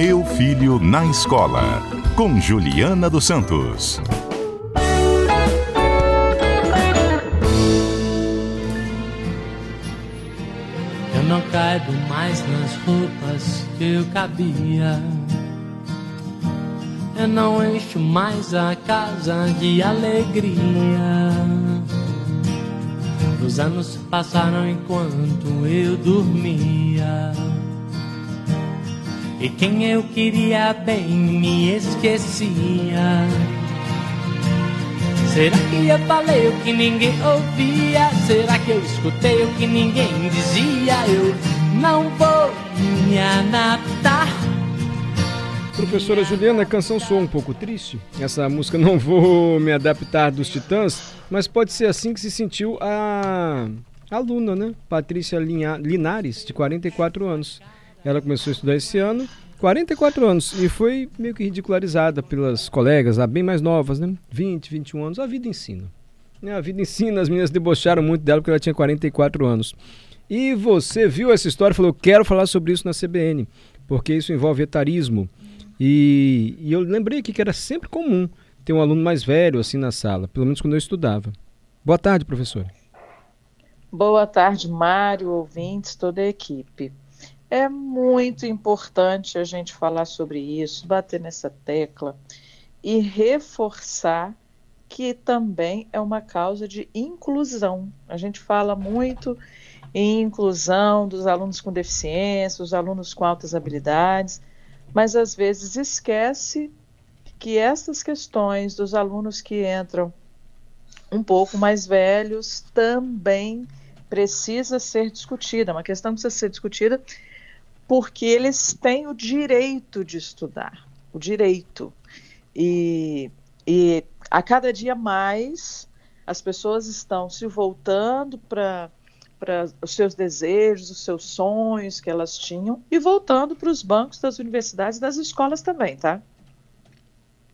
Meu Filho na Escola, com Juliana dos Santos. Eu não caibo mais nas roupas que eu cabia. Eu não encho mais a casa de alegria. Os anos passaram enquanto eu dormia. E quem eu queria bem me esquecia. Será que eu falei o que ninguém ouvia? Será que eu escutei o que ninguém dizia? Eu não vou me adaptar. Professora Juliana, a canção soa um pouco triste. Essa música Não Vou Me Adaptar dos Titãs, mas pode ser assim que se sentiu a aluna, né? Patrícia Linares, de 44 anos. Ela começou a estudar esse ano, 44 anos, e foi meio que ridicularizada pelas colegas, bem mais novas, né? 20, 21 anos. A vida ensina. Né? A vida ensina, as meninas debocharam muito dela porque ela tinha 44 anos. E você viu essa história e falou: quero falar sobre isso na CBN, porque isso envolve etarismo. E, e, eu lembrei aqui que era sempre comum ter um aluno mais velho assim na sala, pelo menos quando eu estudava. Boa tarde, professor. Boa tarde, Mário, ouvintes, toda a equipe. É muito importante a gente falar sobre isso, bater nessa tecla e reforçar que também é uma causa de inclusão. A gente fala muito em inclusão dos alunos com deficiência, os alunos com altas habilidades, mas às vezes esquece que essas questões dos alunos que entram um pouco mais velhos também precisa ser discutida, uma questão que precisa ser discutida porque eles têm o direito de estudar, o direito. E, e a cada dia mais as pessoas estão se voltando para os seus desejos, os seus sonhos que elas tinham e voltando para os bancos das universidades e das escolas também, tá?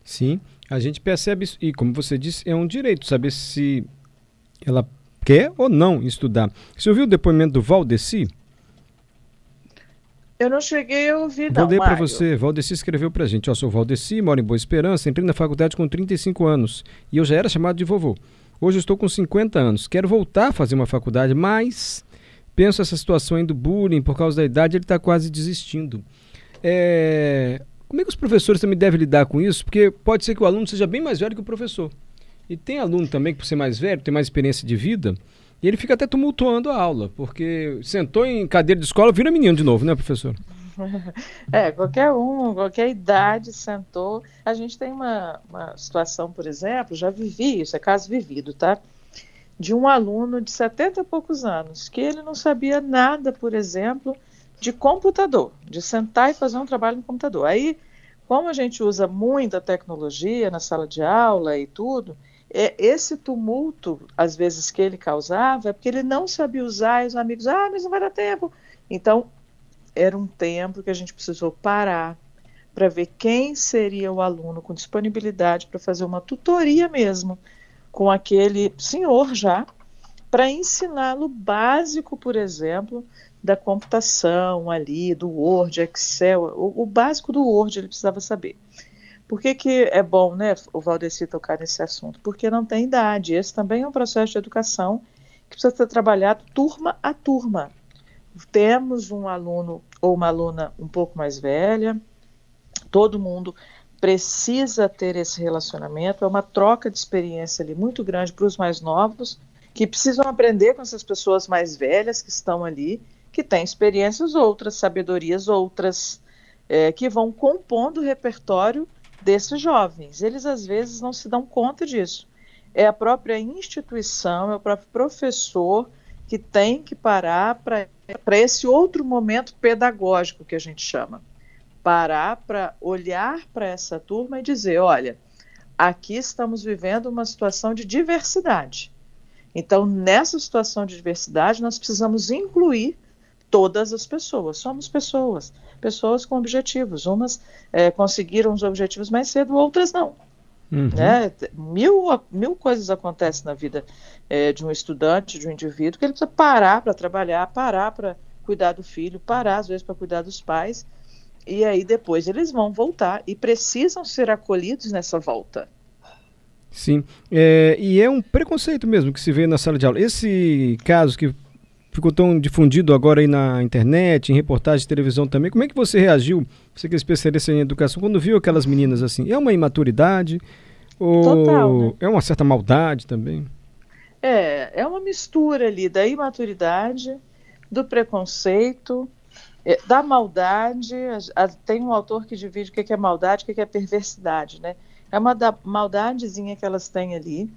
Sim, a gente percebe isso. E como você disse, é um direito saber se ela quer ou não estudar. Você ouviu o depoimento do Valdeci? Eu não cheguei a ouvir, não, Vou ler para você. Valdeci escreveu para a gente. Eu sou Valdeci, moro em Boa Esperança, entrei na faculdade com 35 anos e eu já era chamado de vovô. Hoje eu estou com 50 anos, quero voltar a fazer uma faculdade, mas penso essa situação aí do bullying por causa da idade, ele está quase desistindo. É... Como é que os professores também devem lidar com isso? Porque pode ser que o aluno seja bem mais velho que o professor. E tem aluno também que, por ser mais velho, tem mais experiência de vida, e ele fica até tumultuando a aula, porque sentou em cadeira de escola, vira menino de novo, né, professor? É, qualquer um, qualquer idade sentou. A gente tem uma, uma situação, por exemplo, já vivi isso, é caso vivido, tá? De um aluno de 70 e poucos anos, que ele não sabia nada, por exemplo, de computador, de sentar e fazer um trabalho no computador. Aí, como a gente usa muita tecnologia na sala de aula e tudo, é, esse tumulto, às vezes, que ele causava, é porque ele não sabia usar, e os amigos, ah, mas não vai dar tempo. Então, era um tempo que a gente precisou parar para ver quem seria o aluno com disponibilidade para fazer uma tutoria mesmo com aquele senhor já, para ensiná-lo básico, por exemplo, da computação ali, do Word, Excel, o, o, básico do Word ele precisava saber. Por que, que é bom, né, o Valdeci tocar nesse assunto? Porque não tem idade. Esse também é um processo de educação que precisa ser trabalhado turma a turma temos um aluno ou uma aluna um pouco mais velha, todo mundo precisa ter esse relacionamento, é uma troca de experiência ali muito grande para os mais novos, que precisam aprender com essas pessoas mais velhas que estão ali, que têm experiências outras, sabedorias outras, é, que vão compondo o repertório desses jovens. Eles às vezes não se dão conta disso. É a própria instituição, é o próprio professor que tem que parar para esse outro momento pedagógico que a gente chama. Parar para olhar para essa turma e dizer: olha, aqui estamos vivendo uma situação de diversidade. Então, nessa situação de diversidade, nós precisamos incluir todas as pessoas. Somos pessoas, pessoas com objetivos. Umas é, conseguiram os objetivos mais cedo, outras não. Uhum. Né? Mil, mil coisas acontecem na vida é, de um estudante, de um indivíduo, que ele precisa parar para trabalhar, parar para cuidar do filho, parar às vezes para cuidar dos pais. e aí depois eles vão voltar e precisam ser acolhidos nessa volta. Sim, é, e é um preconceito mesmo que se vê na sala de aula. Esse caso que ficou tão difundido agora aí na internet, em reportagens de televisão também, como é que você reagiu, você que é especialista em educação, quando viu aquelas meninas assim? É uma imaturidade ou Total, né? é uma certa maldade também? É, é uma mistura ali da imaturidade, do preconceito, é, da maldade. Tem um autor que divide o que é maldade e o que é perversidade, né? É uma da, maldadezinha que elas têm ali.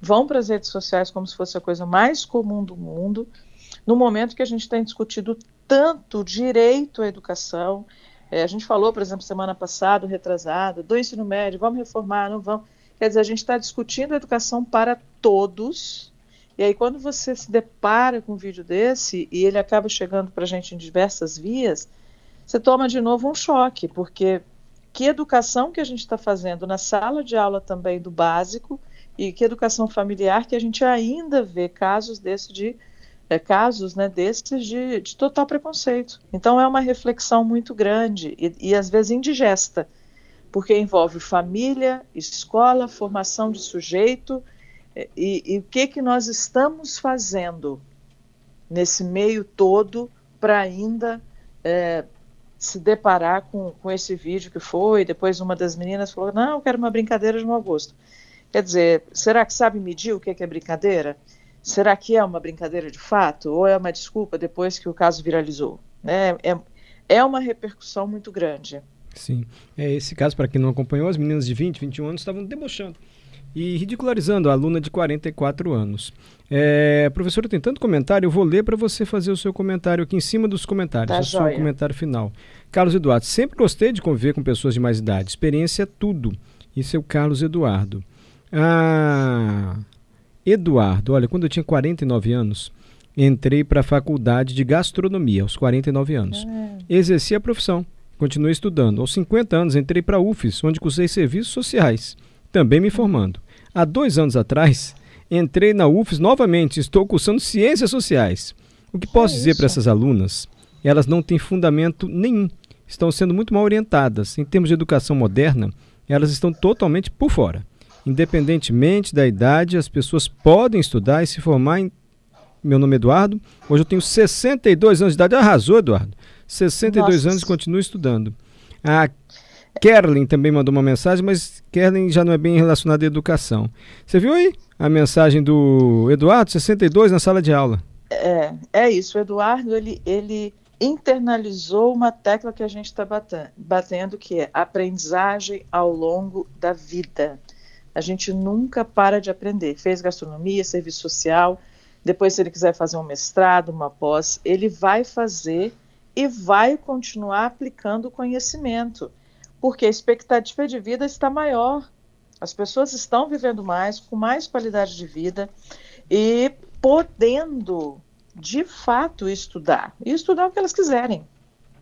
Vão para as redes sociais como se fosse a coisa mais comum do mundo. No momento que a gente tem discutido tanto direito à educação, é, a gente falou, por exemplo, semana passada, retrasado, do ensino médio, vamos reformar, não vamos. Quer dizer, a gente está discutindo educação para todos. E aí, quando você se depara com um vídeo desse e ele acaba chegando para a gente em diversas vias, você toma de novo um choque, porque que educação que a gente está fazendo na sala de aula também do básico e que educação familiar que a gente ainda vê casos desse de é, casos né, desses de, de, total preconceito. Então é uma reflexão muito grande e, e às vezes indigesta, porque envolve família, escola, formação de sujeito é, e, e o que que nós estamos fazendo nesse meio todo para ainda é, se deparar com, com esse vídeo que foi, depois uma das meninas falou, não, eu quero uma brincadeira de mau gosto. Quer dizer, será que sabe medir o que é, brincadeira? Será que é uma brincadeira de fato? Ou é uma desculpa depois que o caso viralizou? Né? É, é uma repercussão muito grande. Sim. É, esse caso, para quem não acompanhou, as meninas de 20, 21 anos estavam debochando e ridicularizando a aluna de 44 anos. É, professora, tem tanto comentário, eu vou ler para você fazer o seu comentário aqui em cima dos comentários, tá o seu comentário final. Carlos Eduardo, sempre gostei de conviver com pessoas de mais idade, experiência é tudo. Isso é o Carlos Eduardo. Ah, Eduardo, olha, quando eu tinha 49 anos, entrei para a faculdade de gastronomia, aos 49 anos. É. Exerci a profissão, continuei estudando. Aos 50 anos, entrei para a UFES, onde cursei serviços sociais, também me formando. Há dois anos atrás, entrei na UFES novamente, estou cursando ciências sociais. O que posso é dizer para essas alunas? Elas não têm fundamento nenhum, estão sendo muito mal orientadas. Em termos de educação moderna, elas estão totalmente por fora. Independentemente da idade, as pessoas podem estudar e se formar em. Meu nome é Eduardo. Hoje eu tenho 62 anos de idade. Arrasou, Eduardo. 62 Nossa. anos e continuo estudando. A Kerlin também mandou uma mensagem, mas Kerlin já não é bem relacionada à educação. Você viu aí a mensagem do Eduardo, 62, na sala de aula? É, é isso. O Eduardo, ele, ele internalizou uma tecla que a gente está batendo, batendo, que é aprendizagem ao longo da vida. A gente nunca para de aprender. Fez gastronomia, serviço social, depois, se ele quiser fazer um mestrado, uma pós, ele vai fazer e vai continuar aplicando o conhecimento porque a expectativa de vida está maior. As pessoas estão vivendo mais, com mais qualidade de vida e podendo, de fato, estudar. E estudar o que elas quiserem,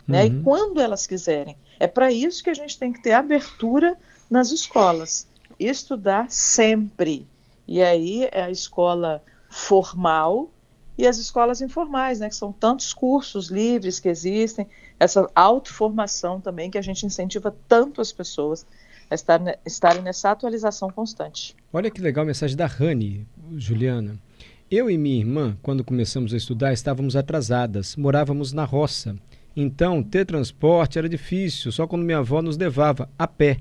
né? E uhum. quando elas quiserem. É para isso que a gente tem que ter abertura nas escolas. Estudar sempre. E aí é a escola formal e as escolas informais, né, que são tantos cursos livres que existem, essa autoformação também que a gente incentiva tanto as pessoas a estar, estarem nessa atualização constante. Olha que legal a mensagem da Rani, Juliana. Eu e minha irmã, quando começamos a estudar, estávamos atrasadas, morávamos na roça. Então, ter transporte era difícil, só quando minha avó nos levava a pé,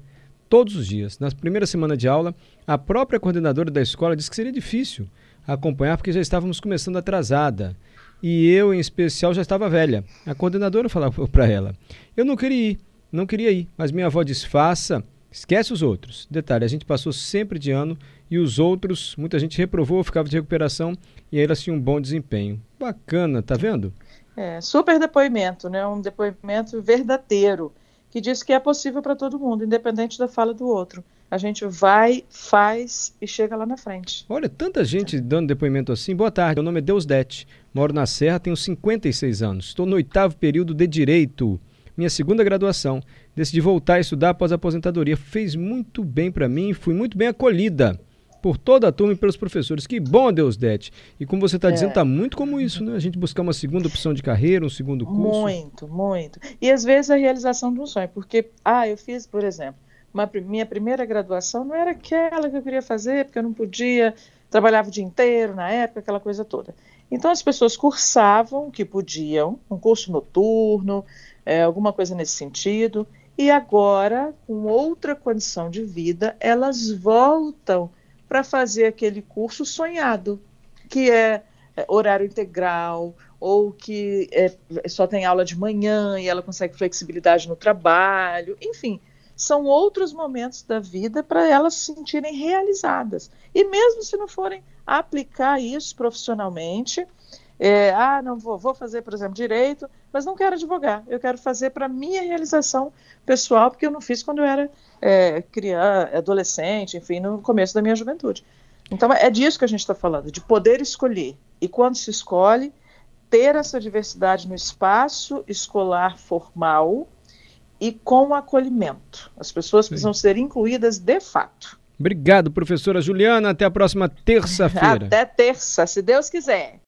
todos os dias. Na primeira semana de aula, a própria coordenadora da escola disse que seria difícil acompanhar porque já estávamos começando atrasada. E eu, em especial, já estava velha. A coordenadora falava para ela: Eu não queria ir, não queria ir, mas minha avó disse: Faça, esquece os outros. Detalhe: a gente passou sempre de ano e os outros, muita gente reprovou, ficava de recuperação e aí elas tinham um bom desempenho. Bacana, tá vendo? É, super depoimento, né? Um depoimento verdadeiro que diz que é possível para todo mundo, independente da fala do outro a gente vai, faz e chega lá na frente. Olha, tanta gente dando depoimento assim. Boa tarde, meu nome é Deusdete, moro na Serra, tenho 56 anos, estou no oitavo período de Direito, minha segunda graduação. Decidi voltar a estudar após a aposentadoria. Fez muito bem para mim, fui muito bem acolhida. Por toda a turma e pelos professores. Que bom, Deus Dete. E como você está é. dizendo, está muito como isso, né? A gente buscar uma segunda opção de carreira, um segundo curso. Muito, muito. E às vezes a realização de um sonho, porque, ah, eu fiz, por exemplo, uma, minha primeira graduação não era aquela que eu queria fazer, porque eu não podia, trabalhava o dia inteiro na época, aquela coisa toda. Então as pessoas cursavam o que podiam, um curso noturno, é, alguma coisa nesse sentido, e agora, com outra condição de vida, elas voltam para fazer aquele curso sonhado, que é, é horário integral, ou que é, só tem aula de manhã e ela consegue flexibilidade no trabalho, enfim, são outros momentos da vida para elas se sentirem realizadas. E mesmo se não forem aplicar isso profissionalmente, é, ah, não vou, vou fazer, por exemplo, direito, mas não quero advogar. Eu quero fazer para minha realização pessoal, porque eu não fiz quando eu era é, criança, adolescente, enfim, no começo da minha juventude. Então é disso que a gente está falando, de poder escolher. E quando se escolhe, ter essa diversidade no espaço escolar formal e com acolhimento. As pessoas Sim. precisam ser incluídas de fato. Obrigado, professora Juliana. Até a próxima terça-feira. Até terça, se Deus quiser.